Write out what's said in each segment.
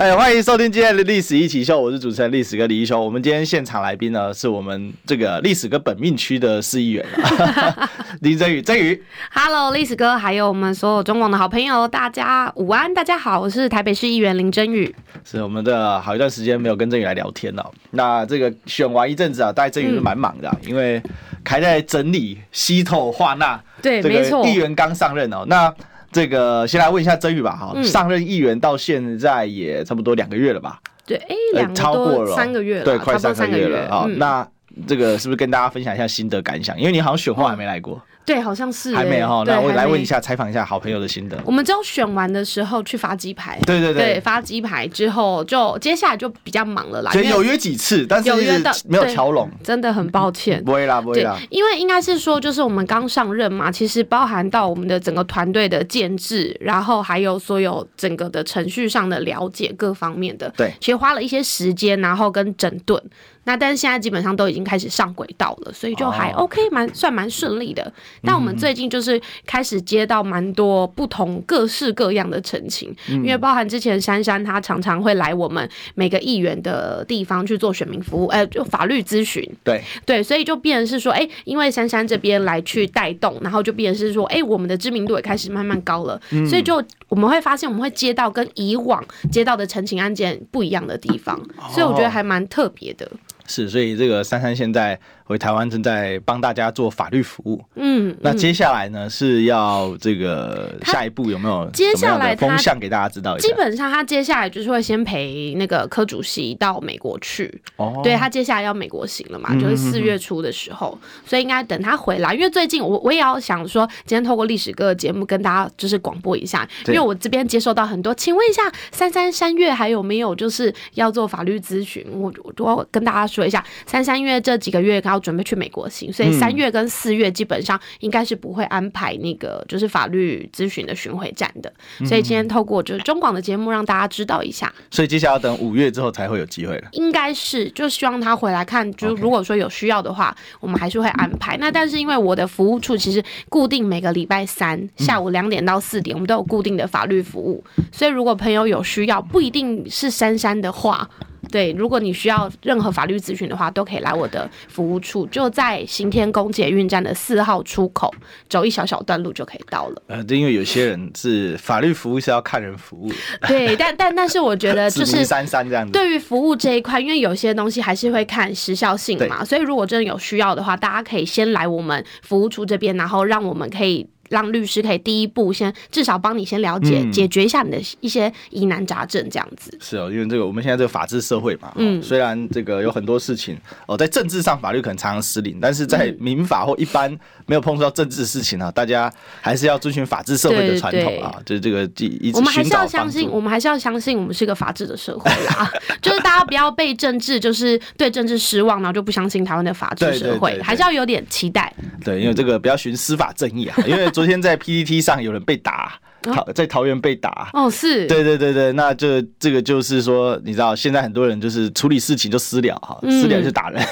哎，欢迎收听今天的历史一起秀，我是主持人历史哥李一修。我们今天现场来宾呢，是我们这个历史哥本命区的市议员 林珍羽。珍羽，Hello，历史哥，还有我们所有中广的好朋友，大家午安，大家好，我是台北市议员林珍羽。是我们的好一段时间没有跟真宇来聊天了。那这个选完一阵子啊，大概真宇是蛮忙的，嗯，因为还在整理西透化纳，对，没错，议员刚上任哦，那。这个先来问一下曾宇吧，哈，上任议员到现在也差不多两个月了吧？对，哎，两超过了三个月了，对，快三个月了啊。那这个是不是跟大家分享一下心得感想？因为你好像选后还没来过。对，好像是、欸、还没哈。那我来问一下，采访一下好朋友的心得。我们只有选完的时候去发鸡排，对对对，对发鸡排之后就接下来就比较忙了啦。对，有约几次，但是有约到没有乔拢，真的很抱歉。不会啦，不会啦。因为应该是说，就是我们刚上任嘛，其实包含到我们的整个团队的建制，然后还有所有整个的程序上的了解各方面的，对，其实花了一些时间，然后跟整顿。那但是现在基本上都已经开始上轨道了，所以就还 OK，蛮算蛮顺利的。但我们最近就是开始接到蛮多不同各式各样的陈情，因为包含之前珊珊她常常会来我们每个议员的地方去做选民服务，呃，就法律咨询。对对，所以就变成是说，哎，因为珊珊这边来去带动，然后就变成是说，哎，我们的知名度也开始慢慢高了，所以就我们会发现我们会接到跟以往接到的陈情案件不一样的地方，所以我觉得还蛮特别的。是，所以这个珊珊现在回台湾正在帮大家做法律服务。嗯，那接下来呢是要这个下一步有没有接下来风向给大家知道一下？基本上他接下来就是会先陪那个柯主席到美国去。哦，对他接下来要美国行了嘛，就是四月初的时候，所以应该等他回来。因为最近我我也要想说，今天透过历史哥的节目跟大家就是广播一下，因为我这边接收到很多，请问一下三三三月还有没有就是要做法律咨询？我我要跟大家说。一下，三三月这几个月刚要准备去美国行，所以三月跟四月基本上应该是不会安排那个就是法律咨询的巡回站的。所以今天透过就是中广的节目让大家知道一下。所以接下来要等五月之后才会有机会了。应该是，就希望他回来看，就如果说有需要的话，我们还是会安排。那但是因为我的服务处其实固定每个礼拜三下午两点到四点，我们都有固定的法律服务，所以如果朋友有需要，不一定是珊珊的话。对，如果你需要任何法律咨询的话，都可以来我的服务处，就在行天宫捷运站的四号出口，走一小小段路就可以到了。呃，对，因为有些人是法律服务是要看人服务的。对，但但但是我觉得 就是三三这样子。对于服务这一块，因为有些东西还是会看时效性嘛，所以如果真的有需要的话，大家可以先来我们服务处这边，然后让我们可以。让律师可以第一步先至少帮你先了解、嗯、解决一下你的一些疑难杂症，这样子。是哦，因为这个我们现在这个法治社会嘛，嗯，虽然这个有很多事情哦，在政治上法律可能常常失灵，但是在民法或一般没有碰触到政治事情啊，大家还是要遵循法治社会的传统啊，就是这个一直我们还是要相信，我们还是要相信我们是个法治的社会啦，就是大家不要被政治就是对政治失望，然后就不相信台湾的法治社会，还是要有点期待。对，因为这个不要循司法正义啊，因为。昨天在 PPT 上有人被打，桃在桃园被打。哦，是对对对对，那就这个就是说，你知道现在很多人就是处理事情就私了哈，私了就打人。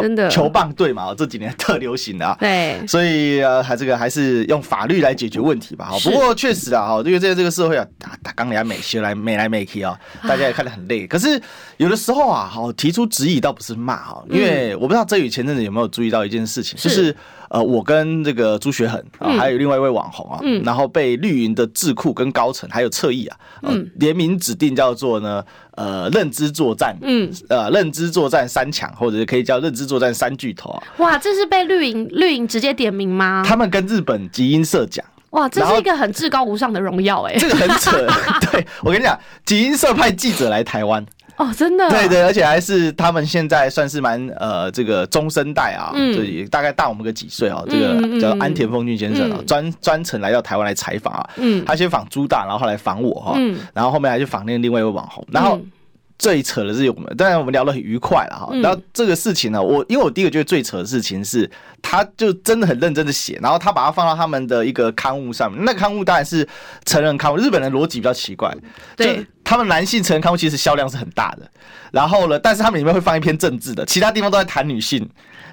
真的球棒队嘛，这几年 特流行的啊。对，所以呃，还这个还是用法律来解决问题吧。哈，不过确实啊，哈，因为这个这个社会啊，打打刚来美学来美来美去啊，大家也看得很累。可是有的时候啊，好提出质疑倒不是骂哈，因为我不知道这宇前阵子有没有注意到一件事情，就是呃，我跟这个朱学恒啊，还有另外一位网红啊，然后被绿营的智库跟高层还有侧翼啊，嗯联名指定叫做呢。呃，认知作战，嗯，呃，认知作战三强，或者是可以叫认知作战三巨头啊。哇，这是被绿营绿营直接点名吗？他们跟日本吉英社讲，哇，这是一个很至高无上的荣耀哎。这个很扯，对，我跟你讲，吉英社派记者来台湾。哦，真的，对对，而且还是他们现在算是蛮呃，这个中生代啊，嗯，也，大概大我们个几岁啊，这个叫安田丰俊先生啊，专专程来到台湾来采访啊，嗯，他先访朱大，然后后来访我哈，嗯，然后后面还去访那个另外一位网红，然后最扯的是我们，当然我们聊得很愉快了哈。然后这个事情呢，我因为我第一个觉得最扯的事情是，他就真的很认真的写，然后他把它放到他们的一个刊物上面。那个刊物当然是成人刊物，日本人逻辑比较奇怪，对，他们男性成人刊物其实销量是很大的。然后呢，但是他们里面会放一篇政治的，其他地方都在谈女性。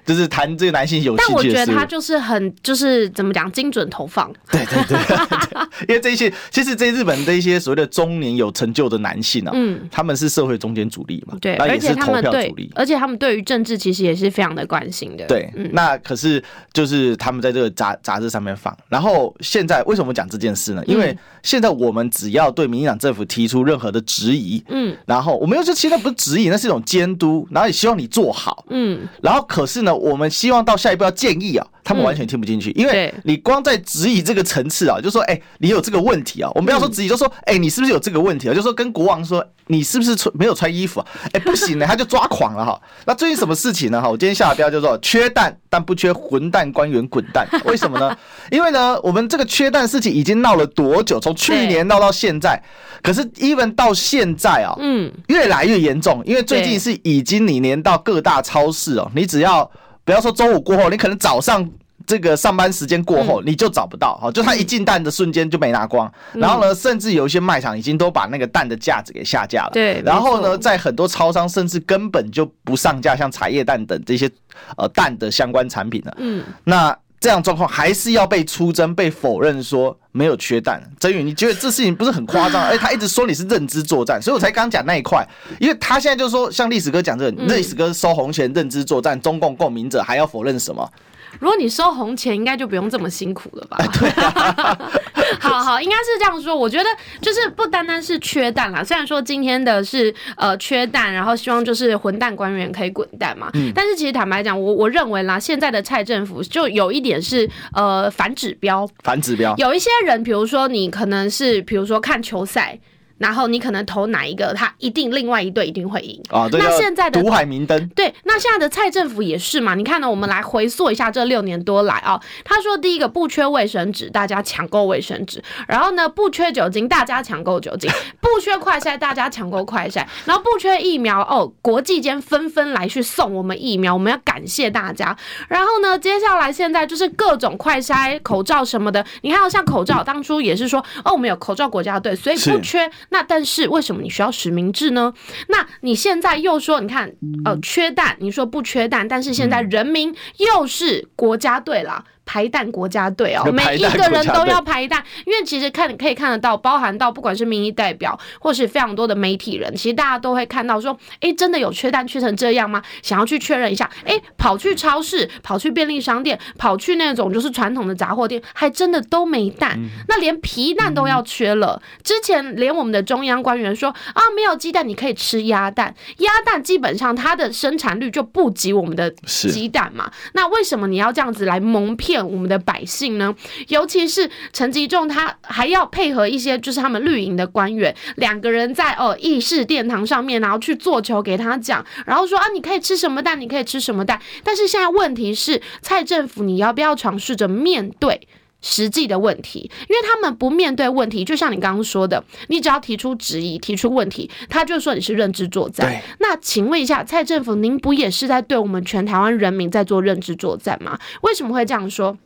就是谈这个男性有兴趣，但我觉得他就是很就是怎么讲精准投放。对 对对，因为这些其实这些日本的一些所谓的中年有成就的男性啊，嗯，他们是社会中间主力嘛，对，而且他们对，而且他们对于政治其实也是非常的关心的。对，嗯、那可是就是他们在这个杂杂志上面放，然后现在为什么讲这件事呢？因为现在我们只要对民进党政府提出任何的质疑，嗯，然后我们又说其实那不是质疑，那是一种监督，然后也希望你做好，嗯，然后可是呢。我们希望到下一步要建议啊，他们完全听不进去，因为你光在质疑这个层次啊，就说哎，你有这个问题啊，我们不要说质疑，就说哎，你是不是有这个问题啊？就说跟国王说你是不是穿没有穿衣服啊？哎，不行呢，他就抓狂了哈。那最近什么事情呢？哈，我今天下的标叫做缺蛋但不缺混蛋官员滚蛋，为什么呢？因为呢，我们这个缺蛋事情已经闹了多久？从去年闹到现在，可是 even 到现在啊，嗯，越来越严重，因为最近是已经你连到各大超市哦，你只要。不要说中午过后，你可能早上这个上班时间过后，你就找不到好，就他一进蛋的瞬间就没拿光。然后呢，甚至有一些卖场已经都把那个蛋的价值给下架了。对。然后呢，在很多超商甚至根本就不上架，像茶叶蛋等这些呃蛋的相关产品了。嗯。那这样状况还是要被出征、被否认说没有缺蛋。真宇，你觉得这事情不是很夸张？哎，他一直说你是认知作战，所以我才刚讲那一块，因为他现在就说像历史哥讲这个，历史哥收红钱认知作战，中共共鸣者还要否认什么？如果你收红钱，应该就不用这么辛苦了吧？对啊、好好，应该是这样说。我觉得就是不单单是缺蛋啦，虽然说今天的是呃缺蛋，然后希望就是混蛋官员可以滚蛋嘛。嗯。但是其实坦白讲，我我认为啦，现在的蔡政府就有一点是呃反指标。反指标。有一些人，比如说你可能是比如说看球赛。然后你可能投哪一个，他一定另外一队一定会赢啊。那现在的毒海明灯，对，那现在的蔡政府也是嘛？你看呢？我们来回溯一下这六年多来啊。他说，第一个不缺卫生纸，大家抢购卫生纸；然后呢，不缺酒精，大家抢购酒精；不缺快筛，大家抢购快筛；然后不缺疫苗哦，国际间纷纷来去送我们疫苗，我们要感谢大家。然后呢，接下来现在就是各种快筛、口罩什么的。你看，像口罩，当初也是说哦，我们有口罩国家队，所以不缺。那但是为什么你需要实名制呢？那你现在又说，你看，呃，缺蛋，你说不缺蛋，但是现在人民又是国家队了。排蛋国家队哦，每一个人都要排蛋，因为其实看可以看得到，包含到不管是民意代表或是非常多的媒体人，其实大家都会看到说，哎，真的有缺蛋缺成这样吗？想要去确认一下，哎，跑去超市，跑去便利商店，跑去那种就是传统的杂货店，还真的都没蛋，那连皮蛋都要缺了。之前连我们的中央官员说啊，没有鸡蛋你可以吃鸭蛋，鸭蛋基本上它的生产率就不及我们的鸡蛋嘛，那为什么你要这样子来蒙骗？我们的百姓呢，尤其是陈吉仲，他还要配合一些就是他们绿营的官员，两个人在哦议事殿堂上面，然后去做球给他讲，然后说啊，你可以吃什么蛋，你可以吃什么蛋。但是现在问题是，蔡政府你要不要尝试着面对实际的问题？因为他们不面对问题，就像你刚刚说的，你只要提出质疑、提出问题，他就说你是认知作战。那请问一下，蔡政府，您不也是在对我们全台湾人民在做认知作战吗？为什么会这样说？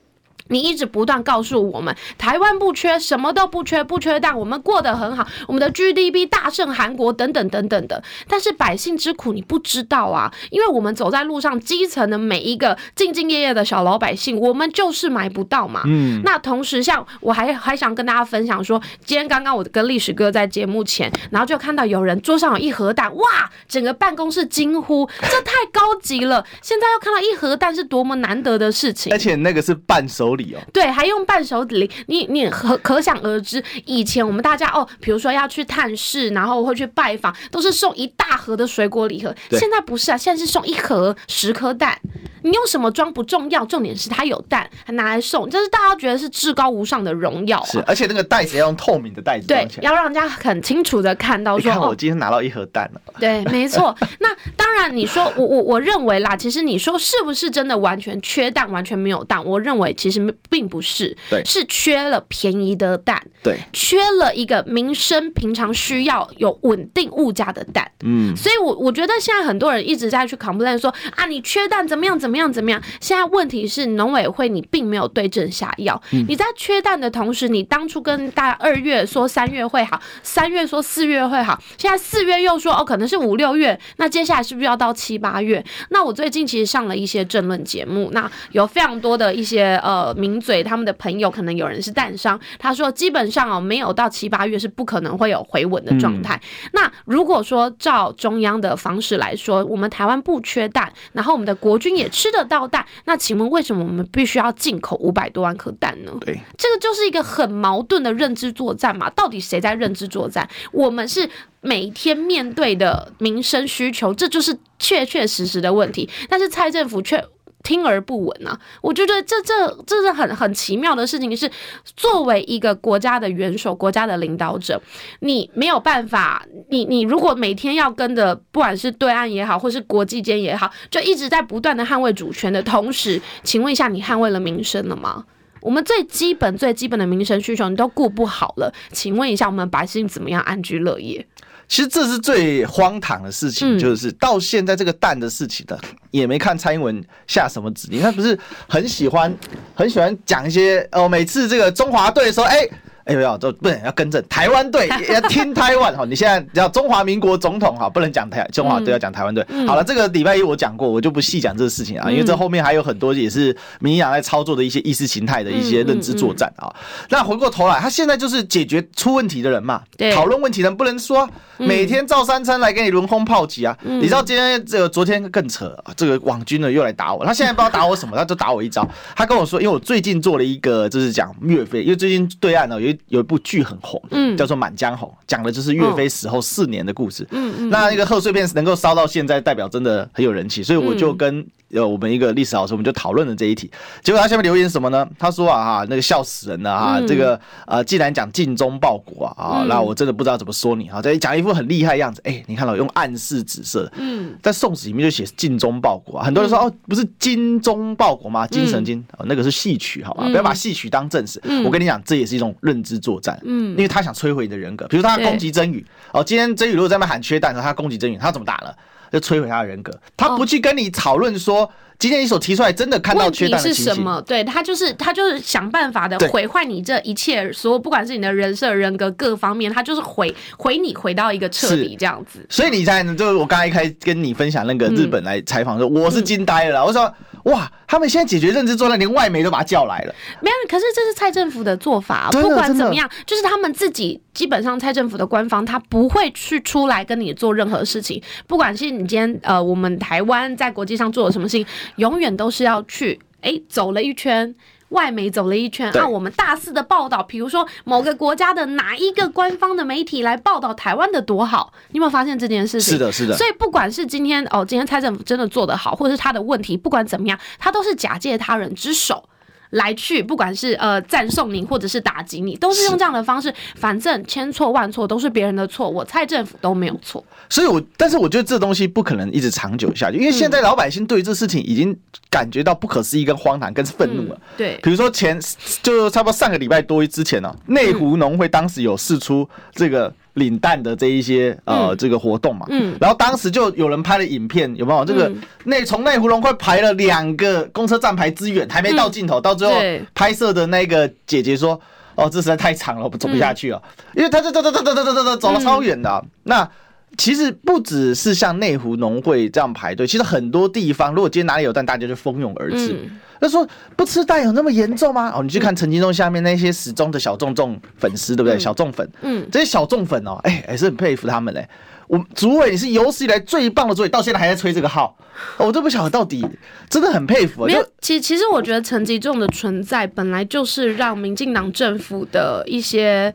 你一直不断告诉我们，台湾不缺，什么都不缺，不缺蛋，我们过得很好，我们的 GDP 大胜韩国，等等等等的。但是百姓之苦你不知道啊，因为我们走在路上，基层的每一个兢兢业业的小老百姓，我们就是买不到嘛。嗯。那同时，像我还还想跟大家分享说，今天刚刚我跟历史哥在节目前，然后就看到有人桌上有一盒蛋，哇，整个办公室惊呼，这太高级了。现在又看到一盒蛋，是多么难得的事情。而且那个是伴手。对，还用伴手礼，你你可可想而知，以前我们大家哦，比如说要去探视，然后会去拜访，都是送一大盒的水果礼盒。现在不是啊，现在是送一盒十颗蛋。你用什么装不重要，重点是它有蛋，还拿来送，这是大家觉得是至高无上的荣耀、啊。是，而且那个袋子要用透明的袋子，对，要让人家很清楚的看到说，看我今天拿到一盒蛋了。哦、对，没错。那当然，你说我我我认为啦，其实你说是不是真的完全缺蛋，完全没有蛋？我认为其实并不是，对，是缺了便宜的蛋，对，缺了一个民生平常需要有稳定物价的蛋，嗯，所以我我觉得现在很多人一直在去 complain 说啊，你缺蛋怎么样怎么样怎么样？现在问题是农委会你并没有对症下药，嗯，你在缺蛋的同时，你当初跟大家二月说三月会好，三月说四月会好，现在四月又说哦可能是五六月，那接下来是不是要到七八月？那我最近其实上了一些政论节目，那有非常多的一些呃名嘴，他们的朋友可能有人是蛋商，他说基本上哦没有到七八月是不可能会有回稳的状态。嗯、那如果说照中央的方式来说，我们台湾不缺蛋，然后我们的国军也吃得到蛋，那请问为什么我们必须要进口五百多万颗蛋呢？对，这个就是一个很矛盾的认知作战嘛。到底谁在认知作战？我们是每天面对的民生需求，这就是确确实实的问题。但是蔡政府却。听而不闻啊！我就觉得这这这是很很奇妙的事情，是作为一个国家的元首、国家的领导者，你没有办法，你你如果每天要跟着，不管是对岸也好，或是国际间也好，就一直在不断的捍卫主权的同时，请问一下，你捍卫了民生了吗？我们最基本、最基本的民生需求你都顾不好了，请问一下，我们百姓怎么样安居乐业？其实这是最荒唐的事情，就是到现在这个蛋的事情的，也没看蔡英文下什么指令。他不是很喜欢很喜欢讲一些哦，每次这个中华队说，哎。哎，不要，这不能要更正。台湾队 要听台湾哈，你现在叫中华民国总统哈，不能讲台中华队，要讲台湾队。好了，这个礼拜一我讲过，我就不细讲这个事情啊，因为这后面还有很多也是民进党在操作的一些意识形态的一些认知作战啊。那回过头来，他现在就是解决出问题的人嘛，讨论问题的人不能说每天照三餐来给你轮轰炮击啊。你知道今天这个昨天更扯，这个网军呢又来打我，他现在不知道打我什么，他就打我一招。他跟我说，因为我最近做了一个就是讲岳飞，因为最近对岸呢有。有一部剧很红，嗯，叫做《满江红》，讲的就是岳飞死后四年的故事。嗯嗯，那那个贺岁片能够烧到现在，代表真的很有人气，所以我就跟。有我们一个历史老师，我们就讨论了这一题。结果他下面留言什么呢？他说啊哈，那个笑死人了哈，这个呃，既然讲尽忠报国啊啊，那我真的不知道怎么说你哈。这讲一副很厉害的样子，哎，你看到用暗示紫色，嗯，在宋史里面就写尽忠报国啊，很多人说哦，不是精忠报国吗？精神精，那个是戏曲，好吧，不要把戏曲当正史。我跟你讲，这也是一种认知作战，嗯，因为他想摧毁你的人格。比如他攻击曾宇，哦，今天曾宇如果在那喊缺蛋的时候，他攻击曾宇，他怎么打了？就摧毁他的人格，他不去跟你讨论说，今天你所提出来真的看到缺蛋的是什么？对，他就是他就是想办法的毁坏你这一切，所有不管是你的人设、人格各方面，他就是毁毁你毁到一个彻底这样子。所以你在就是我刚才一开始跟你分享那个日本来采访说，我是惊呆了，我说。哇，他们现在解决认知作战，连外媒都把他叫来了。没有，可是这是蔡政府的做法。不管怎么样，就是他们自己基本上蔡政府的官方，他不会去出来跟你做任何事情。不管是你今天呃，我们台湾在国际上做了什么事情，永远都是要去哎走了一圈。外媒走了一圈，按我们大肆的报道，比如说某个国家的哪一个官方的媒体来报道台湾的多好，你有没有发现这件事情？是的，是的。所以不管是今天哦，今天蔡政府真的做得好，或者是他的问题，不管怎么样，他都是假借他人之手。来去，不管是呃赞颂你，或者是打击你，都是用这样的方式。反正千错万错都是别人的错，我蔡政府都没有错。所以我，我但是我觉得这东西不可能一直长久下去，因为现在老百姓对于这事情已经感觉到不可思议、跟荒唐、跟愤怒了。对，比如说前就差不多上个礼拜多之前呢、啊，内湖农会当时有释出这个。领蛋的这一些呃这个活动嘛，嗯，然后当时就有人拍了影片，有没有？这个内从内湖龙会排了两个公车站牌之远，还没到尽头，到最后拍摄的那个姐姐说：“哦，这实在太长了，我走不下去了。”因为他这走走走走走走走走了超远的。那其实不只是像内湖农会这样排队，其实很多地方，如果今天哪里有蛋，大家就蜂拥而至。他说不吃蛋有那么严重吗？哦，你去看陈吉仲下面那些始终的小众众粉丝，对不对？小众粉，嗯，这些小众粉哦，哎，还是很佩服他们嘞。我主委你是有史以来最棒的主委，到现在还在吹这个号，我都不晓得到底，真的很佩服。没有，其其实我觉得陈吉仲的存在本来就是让民进党政府的一些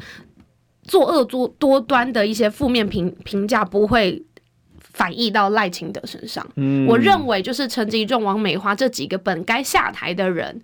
作恶多多端的一些负面评评价不会。反映到赖清德身上。嗯，我认为就是陈吉仲、王美花这几个本该下台的人。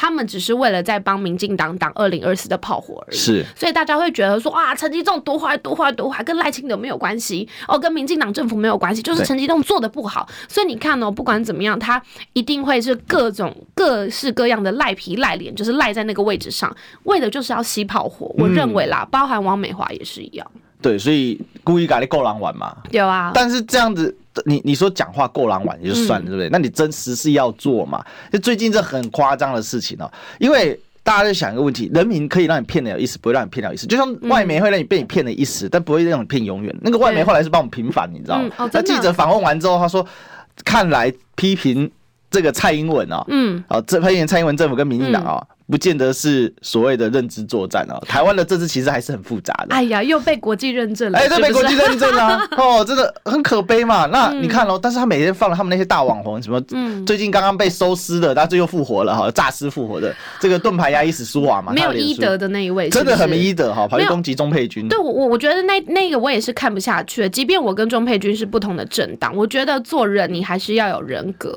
他们只是为了在帮民进党挡二零二四的炮火而已，是，所以大家会觉得说哇，陈吉仲多坏多坏多坏，跟赖清德没有关系哦，跟民进党政府没有关系，就是陈吉仲做的不好。所以你看哦，不管怎么样，他一定会是各种各式各样的赖皮赖脸，就是赖在那个位置上，为的就是要吸炮火。我认为啦，嗯、包含王美华也是一样。对，所以故意搞你够狼玩嘛？有啊，但是这样子。你你说讲话够狼玩也就算了，对不对？那你真实是要做嘛？就最近这很夸张的事情哦，因为大家在想一个问题：人民可以让你骗了一时，不会让你骗了一时。就像外媒会让你被你骗了一时，但不会让你骗永远。那个外媒后来是帮我们平反，你知道吗？那记者访问完之后，他说：“看来批评这个蔡英文啊，嗯，啊，这批评蔡英文政府跟民进党啊。”不见得是所谓的认知作战哦，台湾的政治其实还是很复杂的。哎呀，又被国际认证了，哎，这被国际认证了 哦，真的很可悲嘛。那你看喽，但是他每天放了他们那些大网红，什么最近刚刚被收尸的，但最又复活了哈，诈尸复活的这个盾牌牙医史苏瓦嘛，没有医德的那一位，真的很没医德哈，跑去攻击钟佩君。对我我我觉得那那个我也是看不下去，即便我跟钟佩君是不同的政党，我觉得做人你还是要有人格，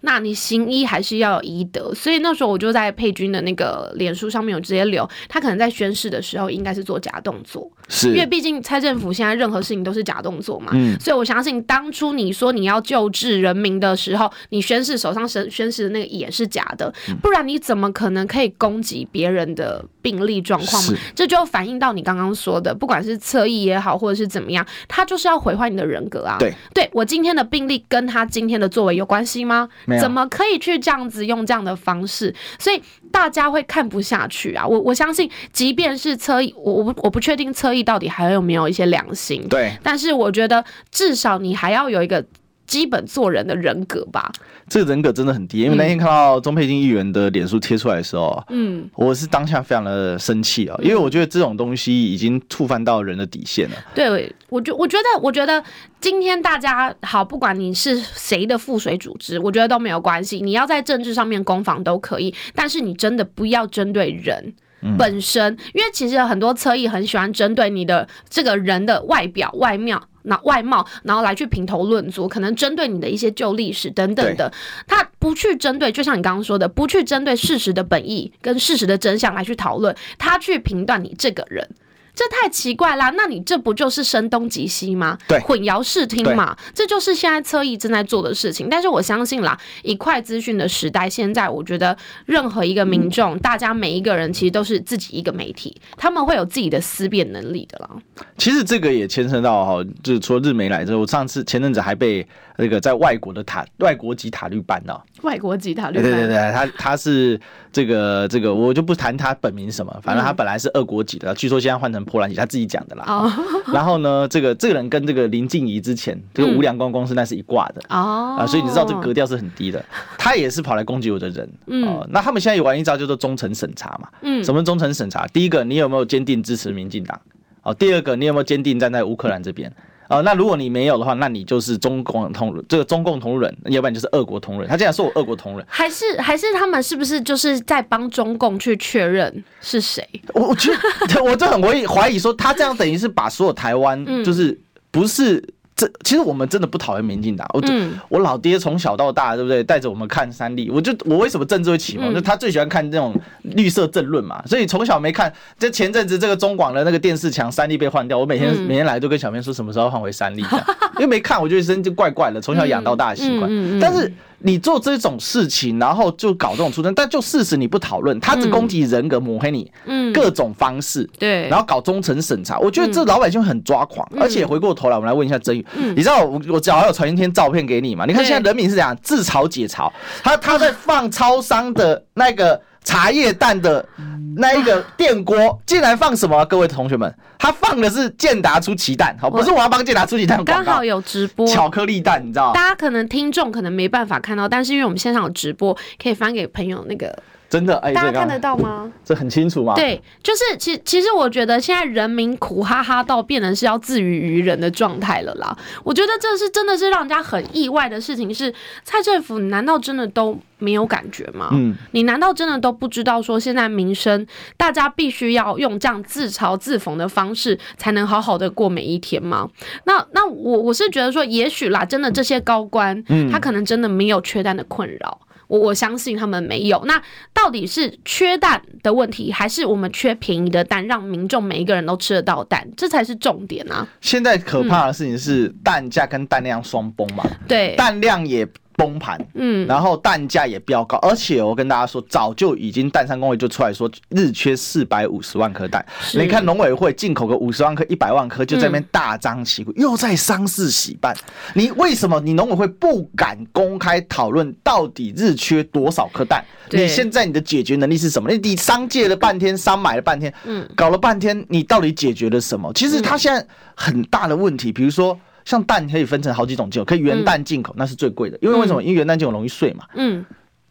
那你行医还是要有医德。所以那时候我就在佩君的那个脸书。上面有直接留，他可能在宣誓的时候应该是做假动作，是因为毕竟蔡政府现在任何事情都是假动作嘛，嗯，所以我相信当初你说你要救治人民的时候，你宣誓手上宣宣誓的那个也是假的，不然你怎么可能可以攻击别人的病例状况嘛？这就反映到你刚刚说的，不管是侧翼也好，或者是怎么样，他就是要毁坏你的人格啊。对，对我今天的病例跟他今天的作为有关系吗？怎么可以去这样子用这样的方式？所以大家会看不下。去啊！我我相信，即便是侧翼，我我不我不确定侧翼到底还有没有一些良心。对，但是我觉得至少你还要有一个基本做人的人格吧。这个人格真的很低，因为那天看到钟佩金议员的脸书贴出来的时候，嗯，我是当下非常的生气啊，因为我觉得这种东西已经触犯到人的底线了。对，我觉我觉得我觉得今天大家好，不管你是谁的附水组织，我觉得都没有关系。你要在政治上面攻防都可以，但是你真的不要针对人本身，因为其实很多侧翼很喜欢针对你的这个人的外表外貌。那外貌，然后来去评头论足，可能针对你的一些旧历史等等的，他不去针对，就像你刚刚说的，不去针对事实的本意跟事实的真相来去讨论，他去评断你这个人。这太奇怪啦！那你这不就是声东击西吗？对，混淆视听嘛，这就是现在侧翼正在做的事情。但是我相信啦，以快资讯的时代，现在我觉得任何一个民众，嗯、大家每一个人其实都是自己一个媒体，他们会有自己的思辨能力的啦。其实这个也牵涉到哈，就是除了日媒来之后，我上次前阵子还被那个在外国的塔外国籍塔绿班呢，外国籍塔绿班，对对对，他他是这个这个，我就不谈他本名什么，反正他本来是俄国籍的，嗯、据说现在换成。波兰籍他自己讲的啦，哦、然后呢，这个这个人跟这个林静怡之前这个无良公公是那是一挂的哦、啊，所以你知道这个格调是很低的，他也是跑来攻击我的人，嗯、呃，那他们现在有玩一招叫做忠诚审查嘛，嗯，什么忠诚审查？第一个你有没有坚定支持民进党？哦，第二个你有没有坚定站在乌克兰这边？哦，那如果你没有的话，那你就是中共同这个中共同路人，要不然就是俄国同人。他竟然说我俄国同人，还是还是他们是不是就是在帮中共去确认是谁？我我觉得我就很怀疑怀疑说，他这样等于是把所有台湾就是不是。这其实我们真的不讨厌民进党，我、嗯、我老爹从小到大，对不对？带着我们看三立，我就我为什么政治会启蒙？嗯、就他最喜欢看这种绿色政论嘛，所以从小没看。这前阵子这个中广的那个电视墙三立被换掉，我每天、嗯、每天来都跟小编说什么时候换回三立，因为没看，我觉得身就怪怪的，从小养到大的习惯，嗯嗯嗯、但是。你做这种事情，然后就搞这种出声，但就事实你不讨论，他只攻击人格，抹黑你，嗯，各种方式，对，然后搞忠诚审查，我觉得这老百姓很抓狂。而且回过头来，我们来问一下曾宇，你知道我我正好有传一天照片给你嘛？你看现在人民是怎样自嘲解嘲，他他在放超商的那个茶叶蛋的那一个电锅，竟然放什么？各位同学们，他放的是健达出奇蛋，好，不是我要帮健达出奇蛋刚好有直播巧克力蛋，你知道？大家可能听众可能没办法看到，但是因为我们现场有直播，可以翻给朋友那个。真的，哎，大家看得到吗？这很清楚吗？对，就是其其实我觉得现在人民苦哈哈到变成是要自娱于人的状态了啦。我觉得这是真的是让人家很意外的事情是，是蔡政府难道真的都没有感觉吗？嗯，你难道真的都不知道说现在民生大家必须要用这样自嘲自讽的方式才能好好的过每一天吗？那那我我是觉得说，也许啦，真的这些高官，嗯，他可能真的没有缺单的困扰。我我相信他们没有。那到底是缺蛋的问题，还是我们缺便宜的蛋，让民众每一个人都吃得到蛋，这才是重点啊！现在可怕的事情是蛋价跟蛋量双崩嘛？对，蛋量也。崩盘，嗯，然后蛋价也飙高，而且我跟大家说，早就已经蛋商公会就出来说，日缺四百五十万颗蛋。你看农委会进口个五十万颗、一百万颗，就在那边大张旗鼓，又在商事喜办。你为什么你农委会不敢公开讨论到底日缺多少颗蛋？你现在你的解决能力是什么？你你商借了半天，商买了半天，嗯，搞了半天，你到底解决了什么？其实他现在很大的问题，比如说。像蛋可以分成好几种进口，可以原蛋进口，那是最贵的，因为为什么？因为原蛋进口容易碎嘛。嗯。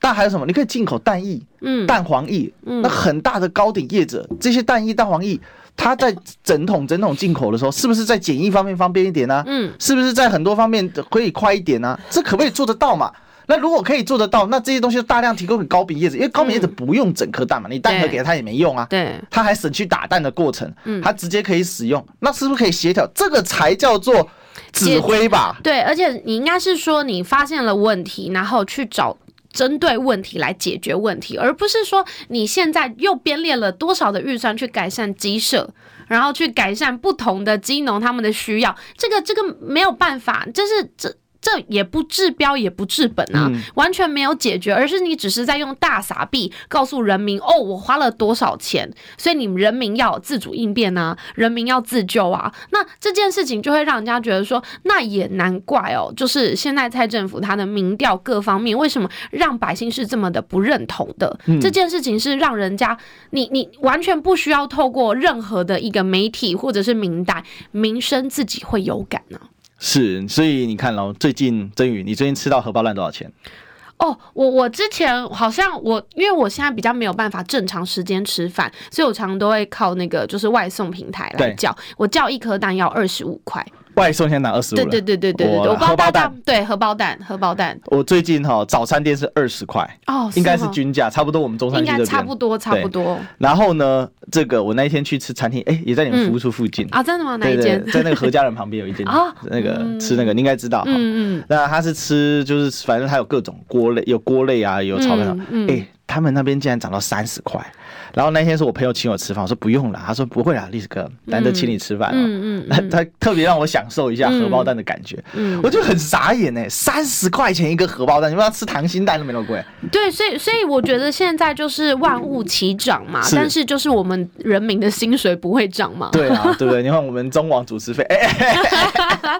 但还有什么？你可以进口蛋液，嗯，蛋黄液，嗯，那很大的糕点业者，这些蛋液、蛋黄液，它在整桶整桶进口的时候，是不是在检疫方面方便一点呢？嗯，是不是在很多方面可以快一点呢？这可不可以做得到嘛？那如果可以做得到，那这些东西大量提供给糕饼叶子，因为糕饼叶子不用整颗蛋嘛，你蛋壳给他他也没用啊，对，他还省去打蛋的过程，嗯，他直接可以使用，那是不是可以协调？这个才叫做。指挥吧，对，而且你应该是说你发现了问题，然后去找针对问题来解决问题，而不是说你现在又编列了多少的预算去改善鸡舍，然后去改善不同的鸡农他们的需要，这个这个没有办法，就是这。这也不治标也不治本啊，完全没有解决，而是你只是在用大傻币告诉人民哦，我花了多少钱，所以你们人民要自主应变啊，人民要自救啊。那这件事情就会让人家觉得说，那也难怪哦，就是现在蔡政府他的民调各方面为什么让百姓是这么的不认同的？这件事情是让人家你你完全不需要透过任何的一个媒体或者是民代，民生自己会有感呢、啊。是，所以你看喽，最近真宇，你最近吃到荷包蛋多少钱？哦，我我之前好像我，因为我现在比较没有办法正常时间吃饭，所以我常常都会靠那个就是外送平台来叫，我叫一颗蛋要二十五块。外送先拿二十五，对对对对对对，荷包蛋，对荷包蛋，荷包蛋。我最近哈早餐店是二十块哦，应该是均价，差不多我们中山区这边差不多差不多。然后呢，这个我那一天去吃餐厅，哎，也在你们服务处附近啊，真的吗？哪一间？在那个 何家人旁边有一间啊，那个吃那个你应该知道，嗯嗯。那他是吃就是反正他有各种锅类，有锅类啊，有炒饭，哎，他们那边竟然涨到三十块。然后那天是我朋友请我吃饭，我说不用了，他说不会啦，历史哥难得请你吃饭，嗯嗯，他他特别让我享受一下荷包蛋的感觉，嗯，我就很傻眼呢，三十块钱一个荷包蛋，你们要吃溏心蛋都没那么贵。对，所以所以我觉得现在就是万物齐涨嘛，但是就是我们人民的薪水不会涨嘛。对啊，对不对？你看我们中网主持费，哎。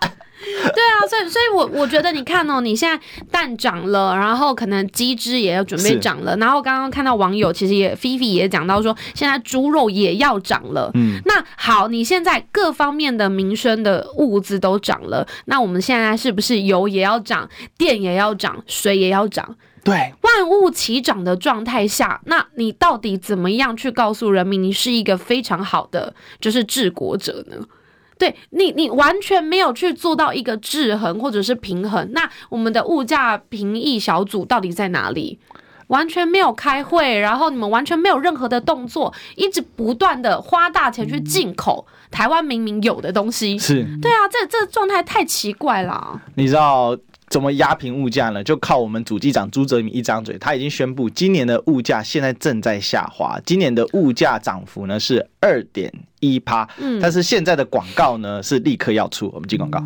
对啊，所以所以我，我我觉得你看哦，你现在蛋涨了，然后可能鸡汁也要准备涨了，然后刚刚看到网友其实也菲菲也讲到说，现在猪肉也要涨了。嗯，那好，你现在各方面的民生的物资都涨了，那我们现在是不是油也要涨，电也要涨，水也要涨？对，万物齐涨的状态下，那你到底怎么样去告诉人民，你是一个非常好的就是治国者呢？对你，你完全没有去做到一个制衡或者是平衡。那我们的物价评议小组到底在哪里？完全没有开会，然后你们完全没有任何的动作，一直不断的花大钱去进口台湾明明有的东西。是，对啊，这这状态太奇怪了。你知道？怎么压平物价呢？就靠我们主机长朱泽明一张嘴，他已经宣布今年的物价现在正在下滑，今年的物价涨幅呢是二点一趴。嗯，但是现在的广告呢是立刻要出，我们进广告。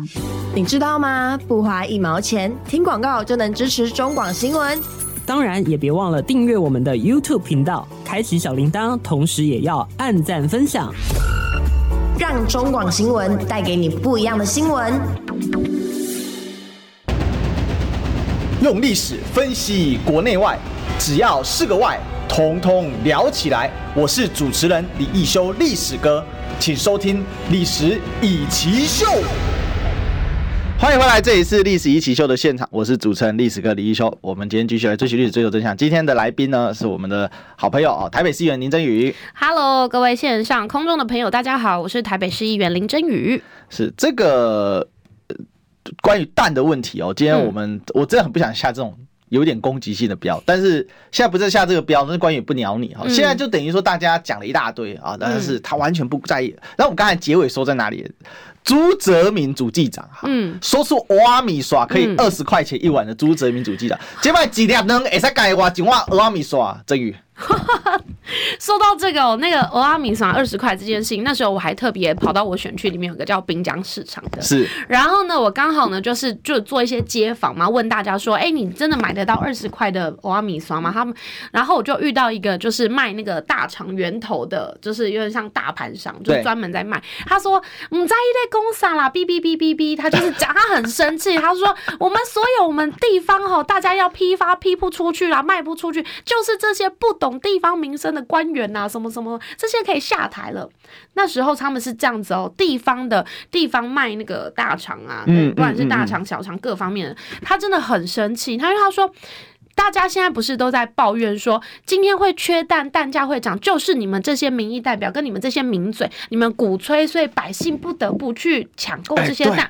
你知道吗？不花一毛钱，听广告就能支持中广新闻。当然也别忘了订阅我们的 YouTube 频道，开启小铃铛，同时也要按赞分享，让中广新闻带给你不一样的新闻。用历史分析国内外，只要是个“外”，统统聊起来。我是主持人李易修，历史哥，请收听《历史以奇秀》。欢迎回来，这里是历史一起 SHOW 的现场，我是主持人历史哥李易修。我们今天继续来追寻历史，追求真相。今天的来宾呢是我们的好朋友哦，台北市议员林真宇。Hello，各位线上空中的朋友，大家好，我是台北市议员林真宇。是这个关于蛋的问题哦，今天我们、嗯、我真的很不想下这种有点攻击性的标，但是现在不是下这个标，那是关羽不鸟你哈、哦。现在就等于说大家讲了一大堆啊，但是他完全不在意。然后我们刚才结尾说在哪里？朱泽民主记长哈，嗯，说出蚵仔面线可以二十块钱一碗的朱泽民主记长，今摆几粒能会使改话一碗蚵仔面线，珍羽。说到这个、哦，那个蚵仔面线二十块这件事情，那时候我还特别跑到我选区里面有个叫滨江市场的，是。然后呢，我刚好呢就是就做一些街访嘛，问大家说，哎、欸，你真的买得到二十块的蚵仔面线吗？他们，然后我就遇到一个就是卖那个大肠源头的，就是有点像大盘商，就专门在卖。他说，你在意在讲啥啦，哔哔哔哔哔，他就是讲，他很生气，他说，我们所有我们地方哈，大家要批发批不出去啦，卖不出去，就是这些不懂。懂地方民生的官员呐，什么什么这些可以下台了。那时候他们是这样子哦，地方的地方卖那个大肠啊，不管是大肠小肠各方面的，他真的很生气。他因为他说，大家现在不是都在抱怨说，今天会缺蛋，蛋价会涨，就是你们这些民意代表跟你们这些名嘴，你们鼓吹，所以百姓不得不去抢购这些蛋。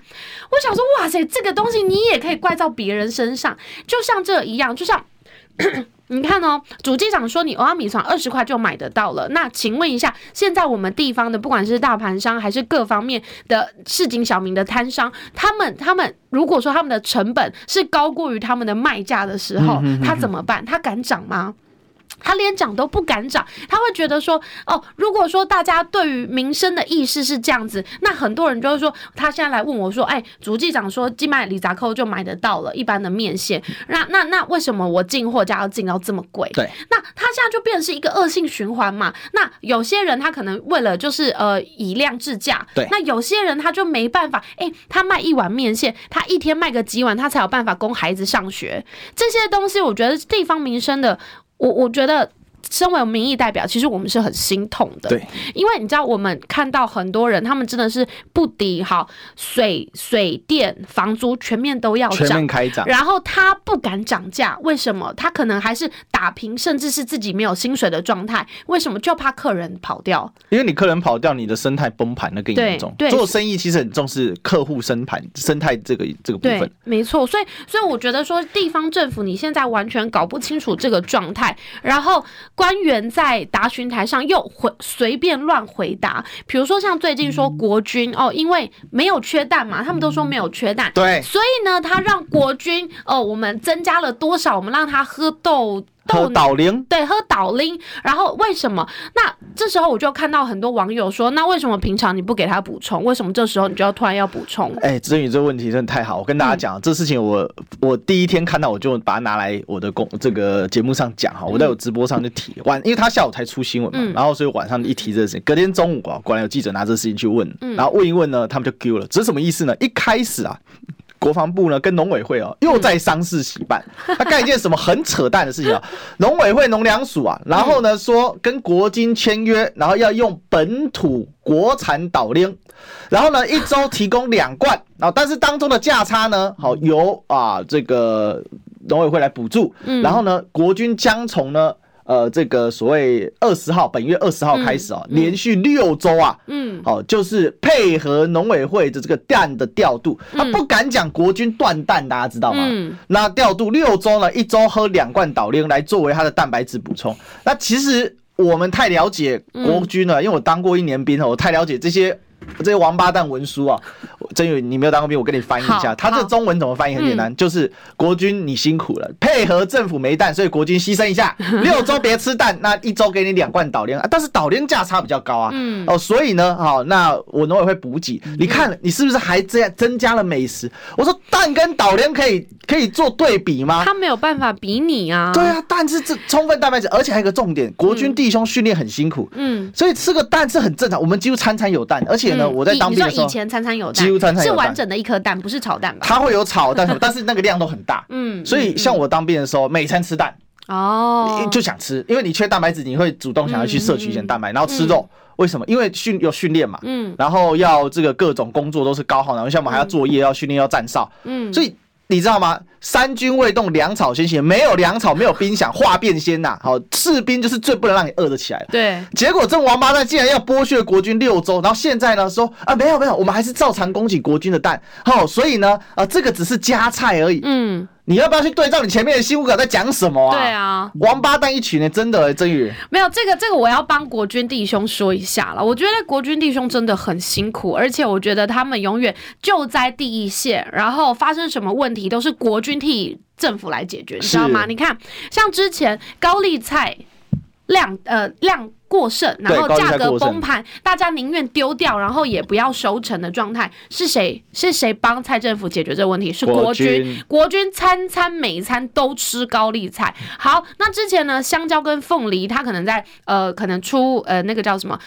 我想说，哇塞，这个东西你也可以怪到别人身上，就像这一样，就像。你看哦，主机长说你欧阿米爽二十块就买得到了。那请问一下，现在我们地方的不管是大盘商还是各方面的市井小民的摊商，他们他们如果说他们的成本是高过于他们的卖价的时候，他怎么办？他敢涨吗？他连涨都不敢涨，他会觉得说，哦，如果说大家对于民生的意识是这样子，那很多人就会说，他现在来问我说，哎，主计长说，寄卖里杂扣就买得到了一般的面线，那那那为什么我进货价要进到这么贵？对，那他现在就变成是一个恶性循环嘛。那有些人他可能为了就是呃以量制价，对，那有些人他就没办法，哎，他卖一碗面线，他一天卖个几碗，他才有办法供孩子上学，这些东西我觉得地方民生的。我我觉得。身为民意代表，其实我们是很心痛的。对，因为你知道，我们看到很多人，他们真的是不敌好水、水电、房租全面都要涨，全面开涨，然后他不敢涨价，为什么？他可能还是打平，甚至是自己没有薪水的状态。为什么？就怕客人跑掉。因为你客人跑掉，你的生态崩盘，那更严重。对，做生意其实很重视客户生盘生态这个这个部分。没错，所以所以我觉得说，地方政府你现在完全搞不清楚这个状态，然后。官员在答询台上又回随便乱回答，比如说像最近说国军哦，因为没有缺蛋嘛，他们都说没有缺蛋，对，所以呢，他让国军哦，我们增加了多少？我们让他喝豆。喝导灵，对，喝导灵。然后为什么？那这时候我就看到很多网友说，那为什么平常你不给他补充？为什么这时候你就要突然要补充？哎、欸，珍羽这个问题真的太好，我跟大家讲、嗯，这事情我我第一天看到我就把它拿来我的公这个节目上讲哈，我在我直播上就提晚，因为他下午才出新闻嘛、嗯，然后所以晚上一提这个事情，隔天中午啊，果然有记者拿这个事情去问，然后问一问呢，他们就丢了，这是什么意思呢？一开始啊。国防部呢跟农委会哦又在商事喜办，他干一件什么很扯淡的事情啊？农委会农粮署啊，然后呢说跟国金签约，然后要用本土国产导链，然后呢一周提供两罐啊，但是当中的价差呢，好由啊这个农委会来补助，然后呢国军将从呢。呃，这个所谓二十号，本月二十号开始啊，嗯、连续六周啊，嗯，好、哦，就是配合农委会的这个蛋的调度，他不敢讲国军断蛋，大家知道吗？嗯，那调度六周呢，一周喝两罐岛链来作为他的蛋白质补充。那其实我们太了解国军了，因为我当过一年兵哦，我太了解这些。这些王八蛋文书啊，珍羽，你没有当过兵，我跟你翻译一下。他这中文怎么翻译？很简单，嗯，就是国军你辛苦了，配合政府没蛋，所以国军牺牲一下，六周别吃蛋，那一周给你两罐岛链，但是岛链价差比较高啊。嗯，哦，所以呢，好，那我农委会补给，你看你是不是还这样增加了美食？我说蛋跟岛链可以可以做对比吗？他没有办法比拟啊。对啊，但是这充分蛋白质，而且还有一个重点，国军弟兄训练很辛苦，嗯，所以吃个蛋是很正常。我们几乎餐餐有蛋，而且。我在当兵的时候，以前餐餐有蛋，几乎餐餐有蛋，是完整的一颗蛋，不是炒蛋吧？它会有炒蛋，但是那个量都很大。嗯，所以像我当兵的时候，每餐吃蛋。哦，就想吃，因为你缺蛋白质，你会主动想要去摄取一些蛋白，然后吃肉。为什么？因为训有训练嘛，嗯，然后要这个各种工作都是高耗能，像我们还要作业，要训练，要站哨，嗯，所以。你知道吗？三军未动，粮草先行。没有粮草，没有兵饷，话变先呐。好，士兵就是最不能让你饿得起来。对。结果这王八蛋竟然要剥削国军六周，然后现在呢说啊，没有没有，我们还是照常供给国军的蛋。好，所以呢啊，这个只是加菜而已。嗯。你要不要去对照你前面的新闻稿在讲什么啊？对啊，王八蛋一群呢，真的哎，真宇。没有这个这个，我要帮国军弟兄说一下了。我觉得国军弟兄真的很辛苦，而且我觉得他们永远救灾第一线，然后发生什么问题都是国军替政府来解决，你知道吗？你看，像之前高丽菜量呃量。过剩，然后价格崩盘，大家宁愿丢掉，然后也不要收成的状态，是谁？是谁帮蔡政府解决这个问题？是国军。国军，餐餐每一餐都吃高丽菜。好，那之前呢，香蕉跟凤梨，它可能在呃，可能出呃那个叫什么？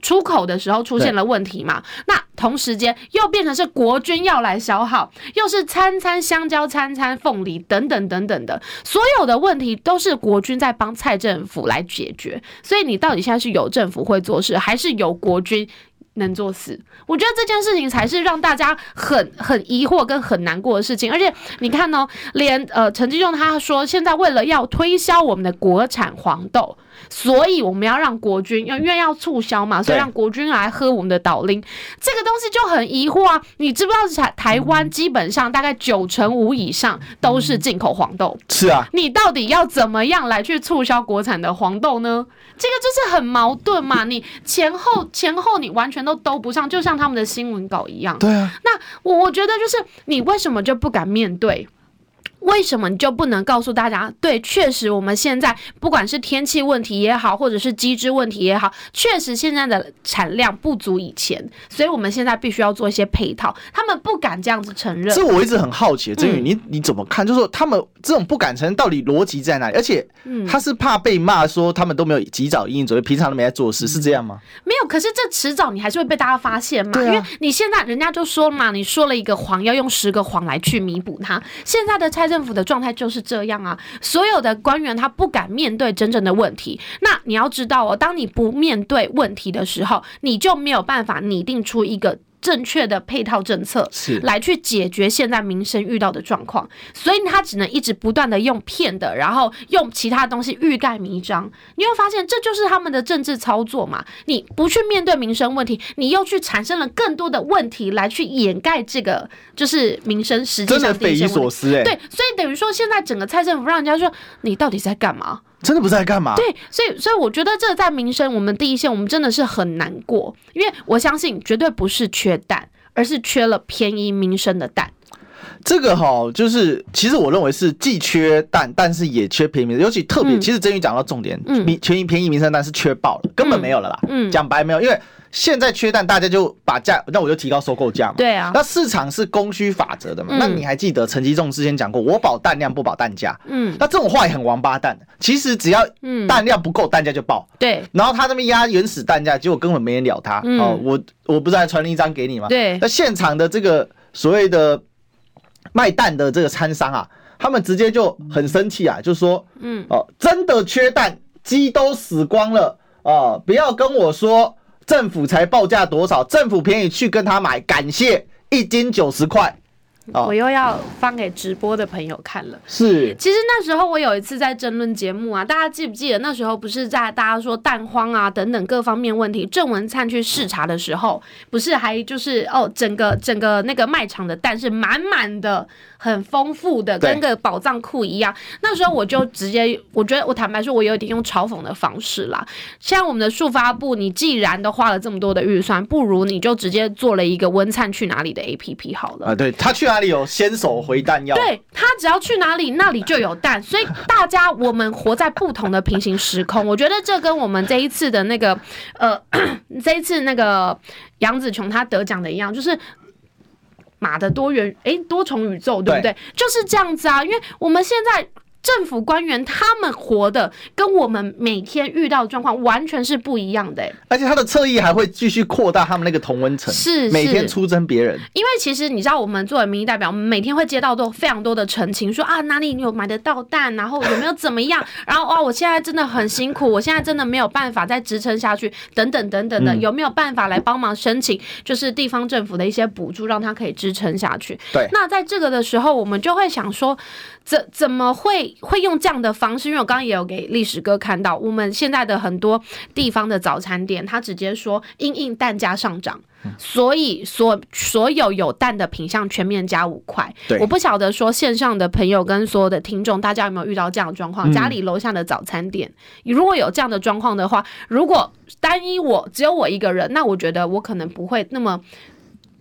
出口的时候出现了问题嘛？那同时间又变成是国军要来消耗，又是餐餐香蕉、餐餐凤梨等等等等的，所有的问题都是国军在帮蔡政府来解决。所以你到底现在是有政府会做事，还是有国军能做事？我觉得这件事情才是让大家很很疑惑跟很难过的事情。而且你看哦，连呃陈吉仲他说，现在为了要推销我们的国产黄豆。所以我们要让国军，因为要促销嘛，所以让国军来喝我们的岛令，这个东西就很疑惑啊！你知不知道台台湾基本上大概九成五以上都是进口黄豆？是啊，你到底要怎么样来去促销国产的黄豆呢？这个就是很矛盾嘛！你前后前后你完全都兜不上，就像他们的新闻稿一样。对啊，那我我觉得就是你为什么就不敢面对？为什么你就不能告诉大家？对，确实我们现在不管是天气问题也好，或者是机制问题也好，确实现在的产量不足以前，所以我们现在必须要做一些配套。他们不敢这样子承认。这我一直很好奇，真宇，你你怎么看？就是说他们这种不敢承认，到底逻辑在哪里？而且，他是怕被骂说他们都没有及早因应准备，平常都没在做事，是这样吗？没有，可是这迟早你还是会被大家发现嘛。因为你现在人家就说嘛，你说了一个谎，要用十个谎来去弥补它。现在的蔡。政府的状态就是这样啊，所有的官员他不敢面对真正的问题。那你要知道哦，当你不面对问题的时候，你就没有办法拟定出一个。正确的配套政策是来去解决现在民生遇到的状况，所以他只能一直不断的用骗的，然后用其他东西欲盖弥彰。你会发现这就是他们的政治操作嘛？你不去面对民生问题，你又去产生了更多的问题来去掩盖这个就是民生实际上。真的匪夷所思哎。对，所以等于说现在整个蔡政府让人家说你到底在干嘛？真的不知道在干嘛？对，所以所以我觉得这在民生，我们第一线，我们真的是很难过，因为我相信绝对不是缺蛋，而是缺了便宜民生的蛋。这个哈，就是其实我认为是既缺蛋，但是也缺便宜尤其特别，嗯、其实真宇讲到重点，民便宜便宜民生蛋是缺爆了，根本没有了啦。嗯，讲白没有，因为。现在缺蛋，大家就把价，那我就提高收购价嘛。对啊，那市场是供需法则的嘛。嗯、那你还记得陈吉仲之前讲过，我保蛋量不保蛋价。嗯，那这种话也很王八蛋。其实只要蛋量不够，蛋价就爆。对，然后他那边压原始蛋价，结果根本没人鸟他。嗯、哦，我我不是还传了一张给你吗？对，那现场的这个所谓的卖蛋的这个餐商啊，他们直接就很生气啊，就说，嗯，哦，真的缺蛋，鸡都死光了呃，不要跟我说。政府才报价多少？政府便宜去跟他买，感谢一斤九十块。我又要发给直播的朋友看了。是，其实那时候我有一次在争论节目啊，大家记不记得那时候不是在大家说蛋荒啊等等各方面问题，郑文灿去视察的时候，不是还就是哦，整个整个那个卖场的蛋是满满的。很丰富的，跟个宝藏库一样。那时候我就直接，我觉得我坦白说，我有点用嘲讽的方式啦。像我们的速发部，你既然都花了这么多的预算，不如你就直接做了一个温灿去哪里的 APP 好了。啊，对，他去哪里有先手回弹药。对，他只要去哪里，那里就有弹。所以大家我们活在不同的平行时空，我觉得这跟我们这一次的那个呃，这一次那个杨紫琼她得奖的一样，就是。马的多元诶，多重宇宙对不对？对，就是这样子啊，因为我们现在政府官员他们活的跟我们每天遇到的状况完全是不一样的，欸，而且他的侧翼还会继续扩大他们那个同温层，是，是每天出征别人。因为其实你知道，我们作为民意代表，我们每天会接到都非常多的澄清，说啊哪里你有买得到蛋，然后有没有怎么样，然后哇我现在真的很辛苦，我现在真的没有办法再支撑下去，等等等等的，有没有办法来帮忙申请，就是地方政府的一些补助，让他可以支撑下去。对，那在这个的时候，我们就会想说。怎怎么会会用这样的方式？因为我刚刚也有给历史哥看到，我们现在的很多地方的早餐店，他直接说因应蛋价上涨，所以所所有有蛋的品相全面加五块。我不晓得说线上的朋友跟所有的听众，大家有没有遇到这样的状况？家里楼下的早餐店，如果有这样的状况的话，如果单一我只有我一个人，那我觉得我可能不会那么。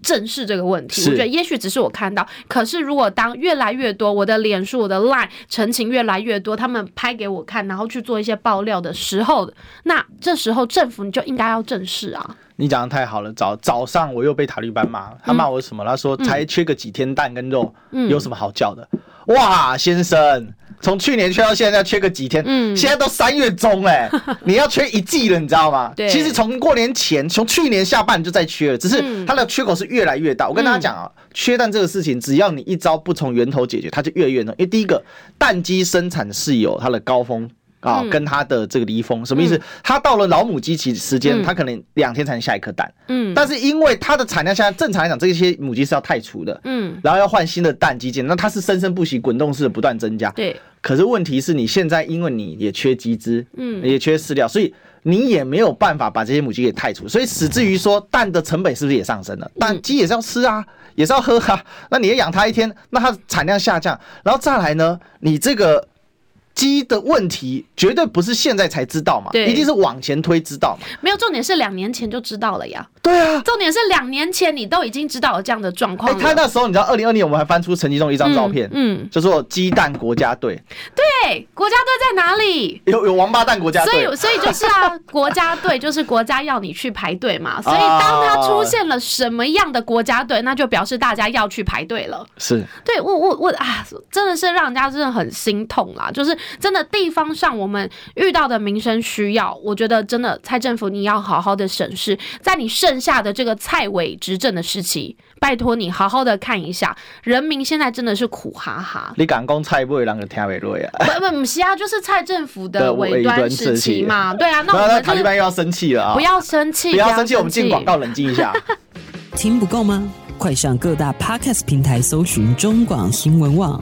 正视这个问题，我觉得也许只是我看到。可是如果当越来越多我的脸书、我的 Line 陈情越来越多，他们拍给我看，然后去做一些爆料的时候，那这时候政府你就应该要正视啊！你讲的太好了，早早上我又被塔利班骂，他骂我什么？他说才缺个几天蛋跟肉，有什么好叫的？哇，先生。从去年缺到现在要缺个几天，嗯，现在都三月中哎，你要缺一季了，你知道吗？对，其实从过年前，从去年下半就在缺了，只是它的缺口是越来越大。我跟大家讲啊，缺蛋这个事情，只要你一招不从源头解决，它就越来越浓。因为第一个，蛋鸡生产是有它的高峰。啊，跟他的这个离峰什么意思？他到了老母鸡期时间，他可能两天才能下一颗蛋。嗯，但是因为它的产量现在正常来讲，这些母鸡是要太除的。嗯，然后要换新的蛋鸡进，那它是生生不息、滚动式的不断增加。对。可是问题是你现在因为你也缺鸡汁，嗯，也缺饲料，所以你也没有办法把这些母鸡给太除，所以使至于说蛋的成本是不是也上升了？蛋鸡也是要吃啊，也是要喝啊。那你要养它一天，那它的产量下降，然后再来呢，你这个。鸡的问题绝对不是现在才知道嘛，对，一定是往前推知道嘛。没有，重点是两年前就知道了呀。对啊，重点是两年前你都已经知道了这样的状况。他那时候你知道，二零二零年我们还翻出陈吉仲一张照片，嗯，嗯就说鸡蛋国家队。对，国家队在哪里？有有王八蛋国家队。所以所以就是啊，国家队就是国家要你去排队嘛。所以当他出现了什么样的国家队，那就表示大家要去排队了。是，对我我我啊，真的是让人家真的很心痛啦，就是。真的地方上，我们遇到的民生需要，我觉得真的蔡政府你要好好的审视，在你剩下的这个蔡伟执政的时期，拜托你好好的看一下，人民现在真的是苦哈哈。你敢讲蔡伟，人就听不落呀？不不不是啊，就是蔡政府的 尾端时期嘛。对啊，那我们塔利班又要生气了啊！不要生气，不要生气，我们进广告冷静一下。听不够吗？快上各大 Podcast 平台搜寻中广新闻网。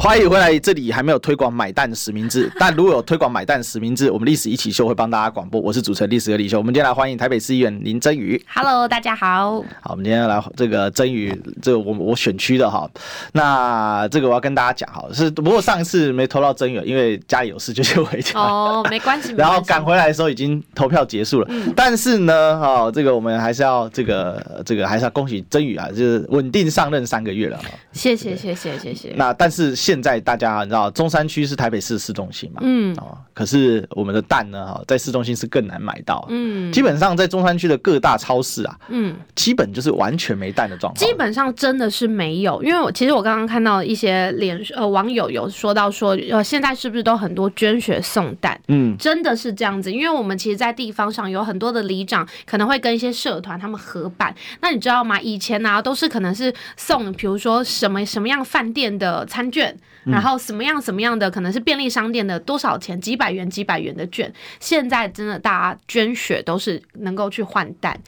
欢迎回来，这里还没有推广买蛋实名制，但如果有推广买蛋实名制，我们历史一起 SHOW 会帮大家广播。我是主持人历史和李秀，我们今天来欢迎台北市议员林真宇。Hello，大家好。好，我们今天来这个真宇，这个我我选区的哈。那这个我要跟大家讲哈，是不过上一次没投到真宇，因为家里有事就先回家。哦，没关系。然后赶回来的时候已经投票结束了。嗯。但是呢，哈，这个我们还是要这个这个还是要恭喜真宇啊，就是稳定上任三个月了。谢谢谢谢谢谢。那但是现在大家。你知道中山区是台北市市中心嘛？嗯，哦，可是我们的蛋呢，哈，在市中心是更难买到。嗯，基本上在中山区的各大超市啊，嗯，基本就是完全没蛋的状况。基本上真的是没有，因为我其实我刚刚看到一些连呃网友有说到说，呃，现在是不是都很多捐血送蛋？嗯，真的是这样子，因为我们其实，在地方上有很多的里长可能会跟一些社团他们合办。那你知道吗？以前呢、啊，都是可能是送，比如说什么什么样饭店的餐券，然后什么样什么样的可能是便利商店的多少钱几百元几百元的券，现在真的大家捐血都是能够去换蛋，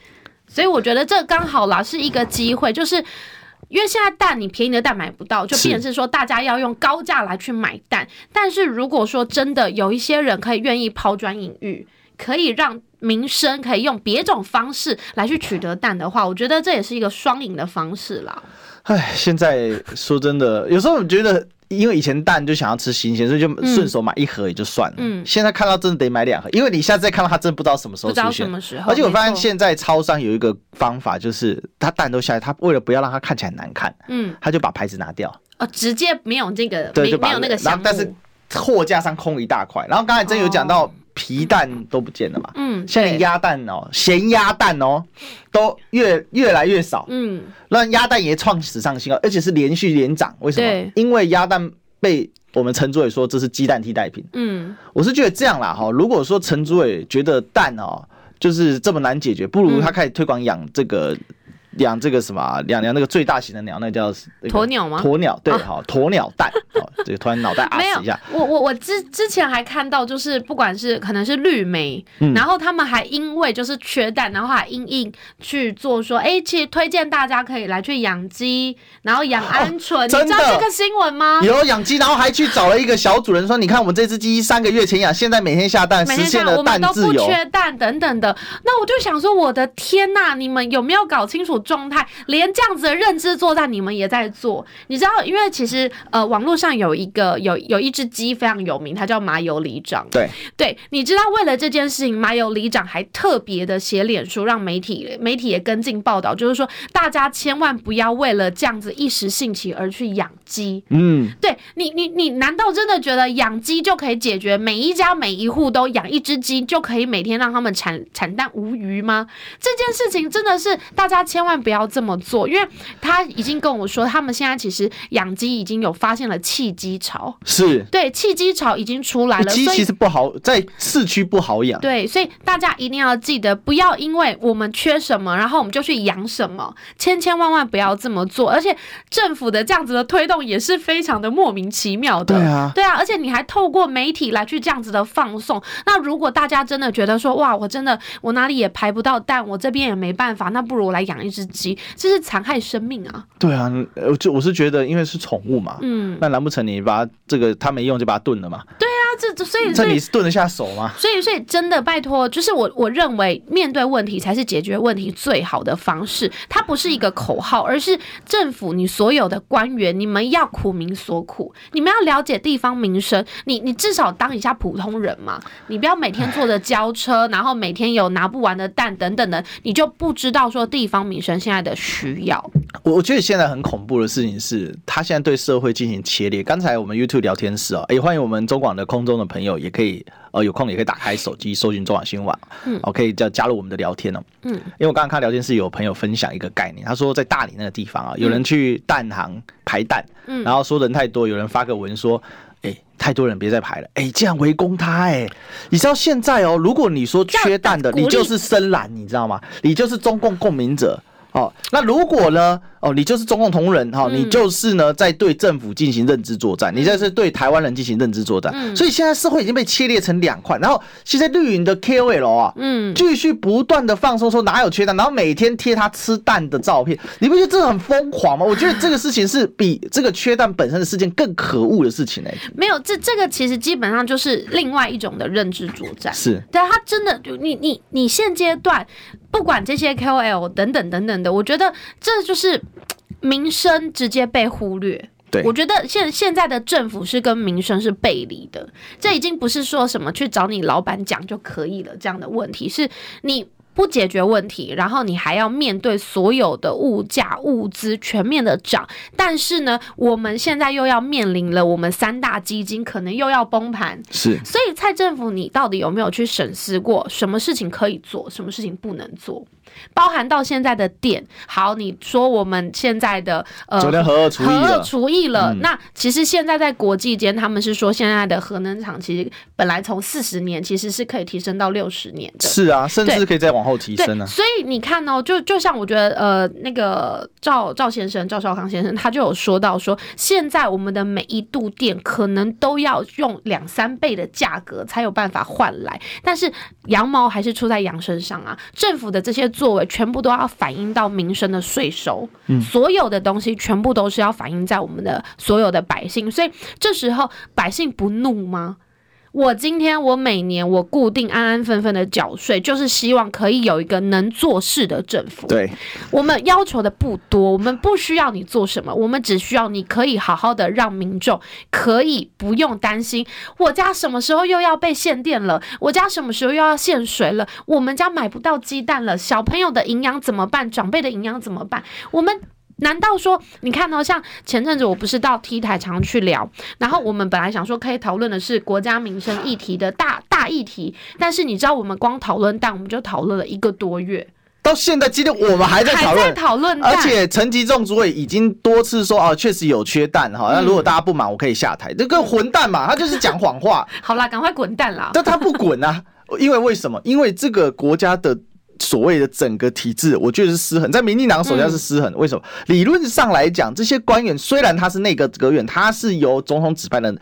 所以我觉得这刚好啦是一个机会，就是因为现在蛋你便宜的蛋买不到，就变成是说大家要用高价来去买蛋。但是如果说真的有一些人可以愿意抛砖引玉，可以让民生可以用别种方式来去取得蛋的话，我觉得这也是一个双赢的方式啦。唉，现在说真的，有时候我觉得。因为以前蛋就想要吃新鲜，所以就顺手买一盒也就算了。嗯，现在看到真的得买两盒，因为你下次再看到它，真的不知道什么时候出现。不知道什么时候。而且我发现现在超商有一个方法，就是它蛋都下来，它为了不要让它看起来难看，嗯，他就把牌子拿掉。哦，直接没有这个，对，就没有那个然后。但是货架上空一大块。然后刚才真有讲到皮蛋都不见了嘛？嗯，现在鸭蛋哦，咸鸭蛋哦，都越越来越少。嗯，那鸭蛋也创史上新高，而且是连续连涨。为什么？因为鸭蛋被我们陈主委说这是鸡蛋替代品。嗯，我是觉得这样啦哈。如果说陈主委觉得蛋哦就是这么难解决，不如他开始推广养这个。养这个什么养养那个最大型的鸟，那叫鸵鸟吗？鸵鸟对，好鸵鸟蛋。哦，这个突然脑袋啊一下。我我我之之前还看到，就是不管是可能是绿媒，嗯、然后他们还因为就是缺蛋，然后还硬硬去做说，哎、欸，其实推荐大家可以来去养鸡，然后养鹌鹑。哦、你知道这个新闻吗？有养鸡，然后还去找了一个小主人说，你看我们这只鸡三个月前养，现在每天下蛋，实现了蛋自由，我们都不缺蛋等等的。那我就想说，我的天呐，你们有没有搞清楚？状态，连这样子的认知作战，你们也在做。你知道，因为其实呃，网络上有一个有有一只鸡非常有名，它叫麻油里长。对对，你知道，为了这件事情，麻油里长还特别的写脸书，让媒体媒体也跟进报道，就是说大家千万不要为了这样子一时兴起而去养鸡。嗯，对你你你难道真的觉得养鸡就可以解决每一家每一户都养一只鸡就可以每天让他们产产蛋无余吗？这件事情真的是大家千。万不要这么做，因为他已经跟我说，他们现在其实养鸡已经有发现了弃鸡潮，是对弃鸡潮已经出来了。鸡其实不好，在市区不好养。对，所以大家一定要记得，不要因为我们缺什么，然后我们就去养什么，千千万万不要这么做。而且政府的这样子的推动也是非常的莫名其妙的。对啊，对啊，而且你还透过媒体来去这样子的放送。那如果大家真的觉得说，哇，我真的我哪里也排不到蛋，我这边也没办法，那不如我来养一只。鸡，这是残害生命啊！对啊，我就我是觉得，因为是宠物嘛，嗯，那难不成你把这个他没用就把它炖了嘛？对啊，这所以这你是顿得下手吗？所以所以真的拜托，就是我我认为面对问题才是解决问题最好的方式，它不是一个口号，而是政府你所有的官员，你们要苦民所苦，你们要了解地方民生，你你至少当一下普通人嘛，你不要每天坐着交车，然后每天有拿不完的蛋等等的，你就不知道说地方民生。现在的需要，我我觉得现在很恐怖的事情是，他现在对社会进行切裂。刚才我们 YouTube 聊天室哦，也欢迎我们中广的空中的朋友，也可以呃有空也可以打开手机搜寻中广新闻网，嗯，哦可以叫加入我们的聊天哦，嗯，因为我刚刚看聊天室有朋友分享一个概念，他说在大理那个地方啊，有人去蛋行排蛋，嗯，然后说人太多，有人发个文说，哎，太多人别再排了，哎，这样围攻他，哎，你知道现在哦，如果你说缺蛋的，你就是深蓝，你知道吗？你就是中共共鸣者。哦，那如果呢？哦，你就是中共同仁哈，你就是呢在对政府进行认知作战，你这是对台湾人进行认知作战。所以现在社会已经被切裂成两块，然后现在绿营的 KOL 啊，嗯，继续不断的放松说哪有缺蛋，然后每天贴他吃蛋的照片，你不觉得这很疯狂吗？我觉得这个事情是比 这个缺蛋本身的事件更可恶的事情呢。没有，这这个其实基本上就是另外一种的认知作战。是，对，他真的就你你你现阶段。不管这些 KOL 等等等等的，我觉得这就是民生直接被忽略。对，我觉得现现在的政府是跟民生是背离的，这已经不是说什么去找你老板讲就可以了这样的问题，是你。不解决问题，然后你还要面对所有的物价、物资全面的涨，但是呢，我们现在又要面临了我们三大基金可能又要崩盘，是，所以蔡政府，你到底有没有去审视过，什么事情可以做，什么事情不能做？包含到现在的电，好，你说我们现在的呃，昨天核二除役了，核二除役了，嗯、那其实现在在国际间，他们是说现在的核能厂其实本来从四十年其实是可以提升到六十年的，是啊，甚至可以再往后提升呢、啊。所以你看哦，就就像我觉得呃，那个赵赵先生赵少康先生他就有说到说，现在我们的每一度电可能都要用两三倍的价格才有办法换来，但是羊毛还是出在羊身上啊，政府的这些。作为全部都要反映到民生的税收，嗯，所有的东西全部都是要反映在我们的所有的百姓，所以这时候百姓不怒吗？我今天我每年我固定安安分分的缴税，就是希望可以有一个能做事的政府。对，我们要求的不多，我们不需要你做什么，我们只需要你可以好好的让民众可以不用担心，我家什么时候又要被限电了，我家什么时候又要限水了，我们家买不到鸡蛋了，小朋友的营养怎么办？长辈的营养怎么办？我们。难道说你看到像前阵子我不是到 T 台常去聊，然后我们本来想说可以讨论的是国家民生议题的大大议题，但是你知道我们光讨论蛋我们就讨论了一个多月，到现在今天我们还在讨论讨论，而且陈吉仲主委已经多次说啊，确实有缺蛋哈，那如果大家不满，我可以下台，这个混蛋嘛，他就是讲谎话。好啦，赶快滚蛋啦！但 他不滚啊，因为为什么？因为这个国家的。所谓的整个体制，我觉得是失衡，在民进党手下是失衡。为什么？理论上来讲，这些官员虽然他是内阁阁员，他是由总统指派的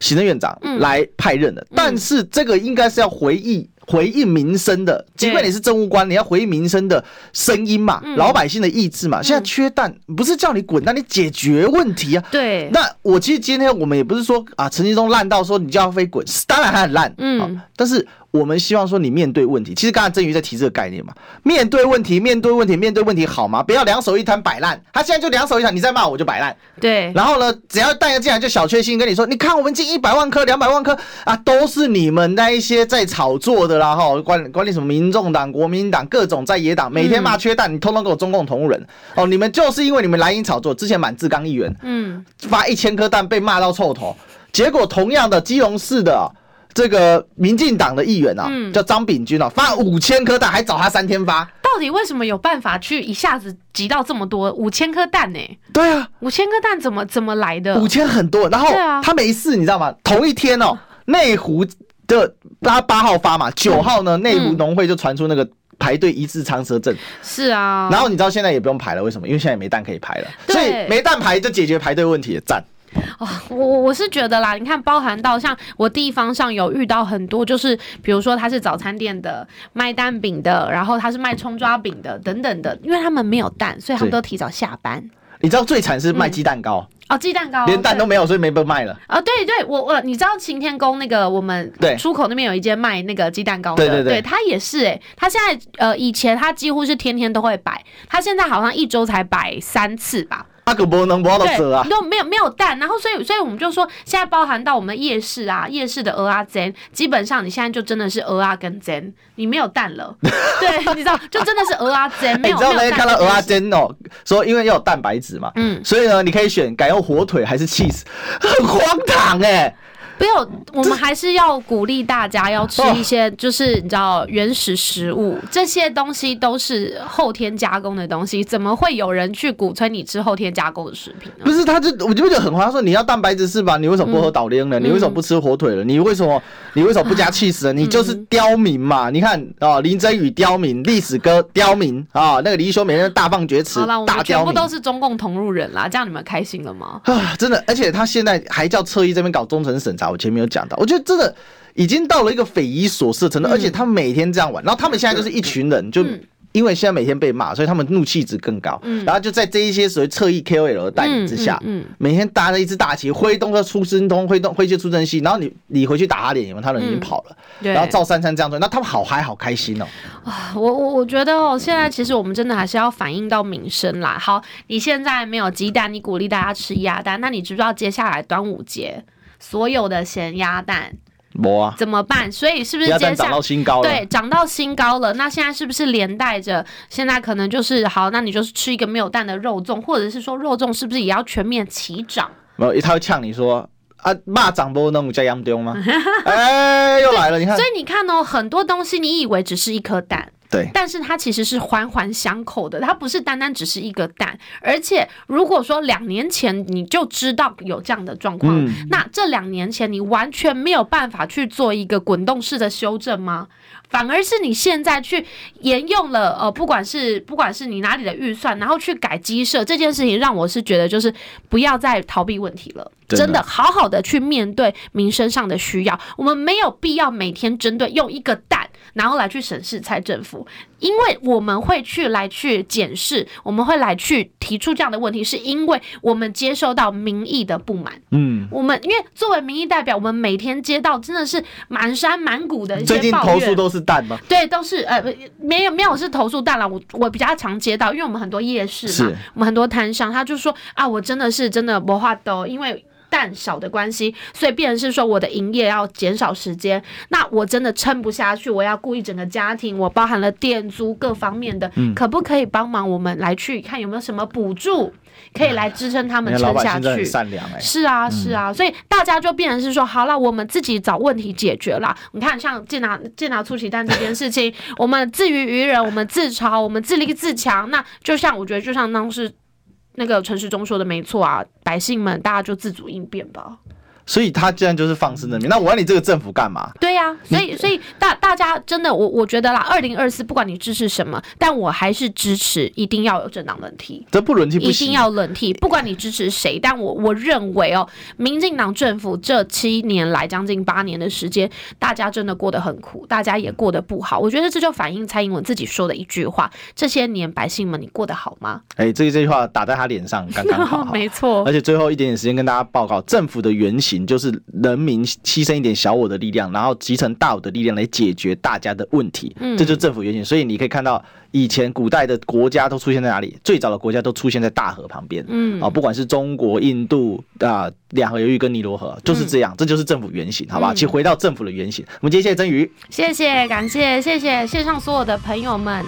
行政院长来派任的，但是这个应该是要回应回应民生的。尽管你是政务官，你要回应民生的声音嘛，老百姓的意志嘛。现在缺蛋，不是叫你滚，那你解决问题啊。对。那我其实今天我们也不是说啊，陈吉仲烂到说你叫他飞滚，当然他很烂，嗯，但是。我们希望说你面对问题，其实刚才郑瑜在提这个概念嘛，面对问题，面对问题，面对问题好吗？不要两手一摊摆烂。他现在就两手一摊，你再骂我就摆烂。对。然后呢，只要大家进来就小确幸跟你说，你看我们进一百万颗、两百万颗啊，都是你们那一些在炒作的啦哈，管管理什么民众党、国民党各种在野党，每天骂缺蛋，你通通给我中共同路人哦，你们就是因为你们蓝营炒作，之前满志刚议员嗯发一千颗蛋被骂到臭头，结果同样的基隆市的。这个民进党的议员啊，嗯、叫张炳军啊，发五千颗蛋，还找他三天发。到底为什么有办法去一下子集到这么多五千颗蛋呢？对啊，五千颗蛋怎么怎么来的？五千很多，然后他没事，你知道吗？同一天哦，内湖的他八号发嘛，九号呢，内湖农会就传出那个排队一字长蛇阵。是啊，然后你知道现在也不用排了，为什么？因为现在也没蛋可以排了，所以没蛋排就解决排队问题，赞。哦，我我是觉得啦，你看，包含到像我地方上有遇到很多，就是比如说他是早餐店的卖蛋饼的，然后他是卖葱抓饼的等等的，因为他们没有蛋，所以他们都提早下班。你知道最惨是卖鸡蛋糕、嗯、哦，鸡蛋糕连蛋都没有，所以没被卖了。啊、哦，对对，我我你知道晴天宫那个我们出口那边有一间卖那个鸡蛋糕的，对对对，对，他也是哎、欸，他现在呃以前他几乎是天天都会摆，他现在好像一周才摆三次吧。他可不能不到折啊！都没有没有蛋，然后所以所以我们就说，现在包含到我们的夜市啊，夜市的鹅啊煎，基本上你现在就真的是鹅啊跟煎，你没有蛋了。对，你知道，就真的是鹅啊煎，没有。你知道那天看到鹅啊煎哦，说因为要有蛋白质嘛，嗯，所以呢，你可以选改用火腿还是 cheese，很荒唐哎、欸。不有，我们还是要鼓励大家要吃一些，就是你知道原始食物，这些东西都是后天加工的东西，怎么会有人去鼓吹你吃后天加工的食品呢？不是，他就我就觉得很慌，说你要蛋白质是吧？你为什么不喝岛链呢？你为什么不吃火腿了？你为什么你为什么不加气死呢？你就是刁民嘛！你看啊，林真宇刁民，历史哥刁民啊，那个李修每天大放厥词，好了，我们全部都是中共同路人啦，这样你们开心了吗？啊，真的，而且他现在还叫侧翼这边搞忠诚审查。我前面有讲到，我觉得真的已经到了一个匪夷所思的程度，而且他们每天这样玩，然后他们现在就是一群人，就因为现在每天被骂，所以他们怒气值更高，嗯然后就在这一些所谓侧翼 KOL 的带领之下，嗯每天搭着一支大旗，挥动着出征东，挥动挥去出征西，然后你你回去打他脸，因为他人已经跑了，然后赵珊珊这样做，那他们好嗨好开心哦。啊，我我我觉得哦，现在其实我们真的还是要反映到民生啦。好，你现在没有鸡蛋，你鼓励大家吃鸭蛋，那你知不知道接下来端午节？所有的咸鸭蛋，啊、怎么办？所以是不是接下来涨到新高了？对，涨到新高了。那现在是不是连带着现在可能就是好？那你就是吃一个没有蛋的肉粽，或者是说肉粽是不是也要全面齐涨？没有，他会呛你说啊，蚂蚱不能加洋丢吗？哎，又来了，你看。所以你看哦，很多东西你以为只是一颗蛋。对，但是它其实是环环相扣的，它不是单单只是一个蛋，而且如果说两年前你就知道有这样的状况，嗯、那这两年前你完全没有办法去做一个滚动式的修正吗？反而是你现在去沿用了，呃，不管是不管是你哪里的预算，然后去改鸡舍这件事情，让我是觉得就是不要再逃避问题了，真的，真的好好的去面对民生上的需要，我们没有必要每天针对用一个蛋。然后来去审视蔡政府，因为我们会去来去检视，我们会来去提出这样的问题，是因为我们接受到民意的不满。嗯，我们因为作为民意代表，我们每天接到真的是满山满谷的一些投诉都是蛋吗？对，都是呃，没有没有是投诉蛋了。我我比较常接到，因为我们很多夜市嘛，我们很多摊商，他就说啊，我真的是真的没办法，因为。蛋少的关系，所以变成是说我的营业要减少时间，那我真的撑不下去，我要顾一整个家庭，我包含了店租各方面的，嗯、可不可以帮忙我们来去看有没有什么补助，可以来支撑他们撑下去？善良哎，是啊是啊，所以大家就变成是说，好了，我们自己找问题解决了。你看，像健达健达出奇蛋这件事情，我们自娱娱人，我们自嘲，我们自立自强，那就像我觉得，就像当时。那个陈时中说的没错啊，百姓们大家就自主应变吧。所以他既然就是放肆的命，那我问你这个政府干嘛？对呀、啊，所以所以大大家真的，我我觉得啦，二零二四不管你支持什么，但我还是支持一定要有政党轮替，这不轮替不行，一定要轮替，不管你支持谁，但我我认为哦，民进党政府这七年来将近八年的时间，大家真的过得很苦，大家也过得不好。我觉得这就反映蔡英文自己说的一句话：这些年百姓们，你过得好吗？哎，这这句话打在他脸上刚刚，好，没错。而且最后一点点时间跟大家报告，政府的原型就是。人民牺牲一点小我的力量，然后集成大我的力量来解决大家的问题，嗯，这就是政府原型。所以你可以看到，以前古代的国家都出现在哪里？最早的国家都出现在大河旁边，嗯，啊，不管是中国、印度啊，两河流域跟尼罗河，就是这样，这就是政府原型，好吧？请回到政府的原型。我们今天谢谢曾瑜，谢谢，感谢，谢谢线上所有的朋友们。